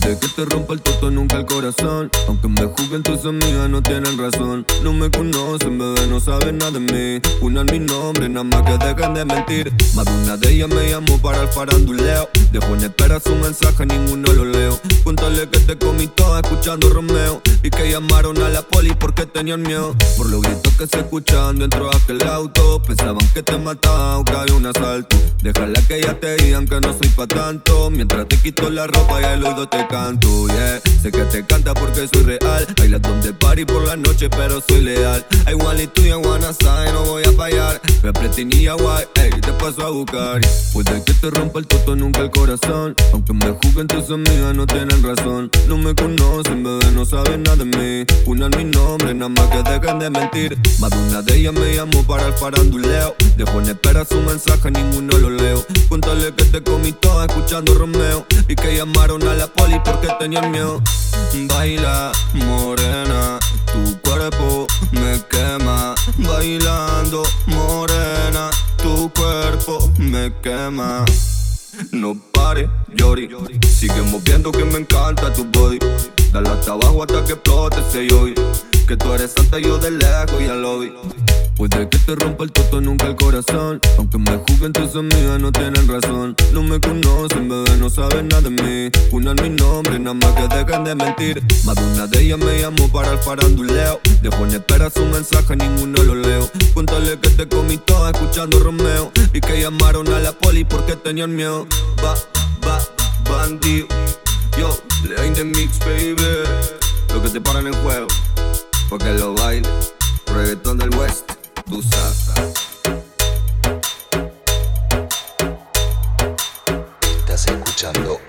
te rompa el toto, nunca el corazón. Aunque me juzguen tus amigas, no tienen razón. No me conocen, bebé, no saben nada de mí. Una mi nombre, nada más que dejen de mentir. Más de una de ellas me llamó para el faranduleo. Dejo en espera su mensaje, ninguno lo leo. Cuéntale que te comí toda escuchando Romeo. Llamaron a la poli porque tenían miedo. Por los gritos que se escuchan dentro de aquel auto. Pensaban que te mataba o que había un asalto. Déjala que ya te digan que no soy pa' tanto. Mientras te quito la ropa y el oído te canto, yeah. Sé que te canta porque soy real. Bailas donde party por la noche, pero soy leal. I want it to you, wanna say, no voy a fallar. Me apreté guay, ey, te paso a buscar. Puede que te rompa el toto, nunca el corazón. Aunque me juzguen tus amigas, no tienen razón. No me conocen, bebé, no saben nada de mí. Una mi nombre, nada más que dejen de mentir. Más de una de ellas me llamó para el faranduleo. Dejo en espera su mensaje, ninguno lo leo. Cuéntale que te comí toda escuchando Romeo. Y que llamaron a la poli porque tenían miedo. Baila, morena, tu cuerpo me quema. Bailando, morena, tu cuerpo me quema. No pare, llori. Sigue moviendo que me encanta tu body. Dale hasta abajo hasta que explote ese hoy. Que tú eres santa, yo de lejos ya lo vi. Puede que te rompa el toto, nunca el corazón. Aunque me juzguen tus amigas, no tienen razón. No me conocen, bebé, no saben nada de mí. Una mi nombre, nada más que dejen de mentir. Más de una de ellas me llamó para el faranduleo. Dejo en espera su mensaje, ninguno lo leo. Cuéntale que te comí toda escuchando Romeo. Y que llamaron a la poli porque tenían miedo. Va, va, bandido. Yo, le the mix, baby. Lo que te paran en juego. Porque lo baile. Reggaetón del West tu sabes. Estás escuchando